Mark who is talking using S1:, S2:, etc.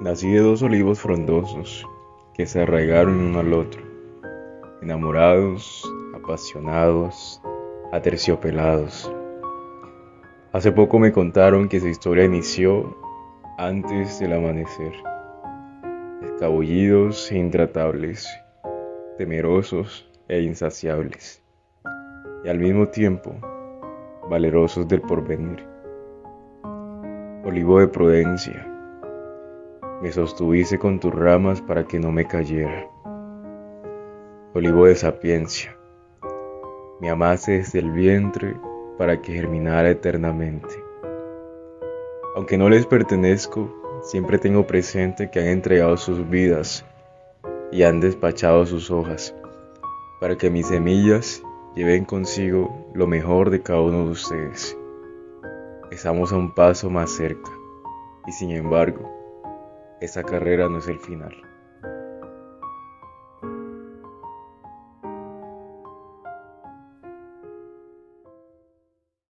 S1: Nací de dos olivos frondosos que se arraigaron uno al otro, enamorados, apasionados, aterciopelados. Hace poco me contaron que esa historia inició antes del amanecer, escabullidos e intratables, temerosos e insaciables, y al mismo tiempo valerosos del porvenir. Olivo de prudencia, me sostuviste con tus ramas para que no me cayera. Olivo de sapiencia, me amaste desde el vientre para que germinara eternamente. Aunque no les pertenezco, siempre tengo presente que han entregado sus vidas y han despachado sus hojas, para que mis semillas lleven consigo lo mejor de cada uno de ustedes. Estamos a un paso más cerca, y sin embargo, esa carrera no es el final.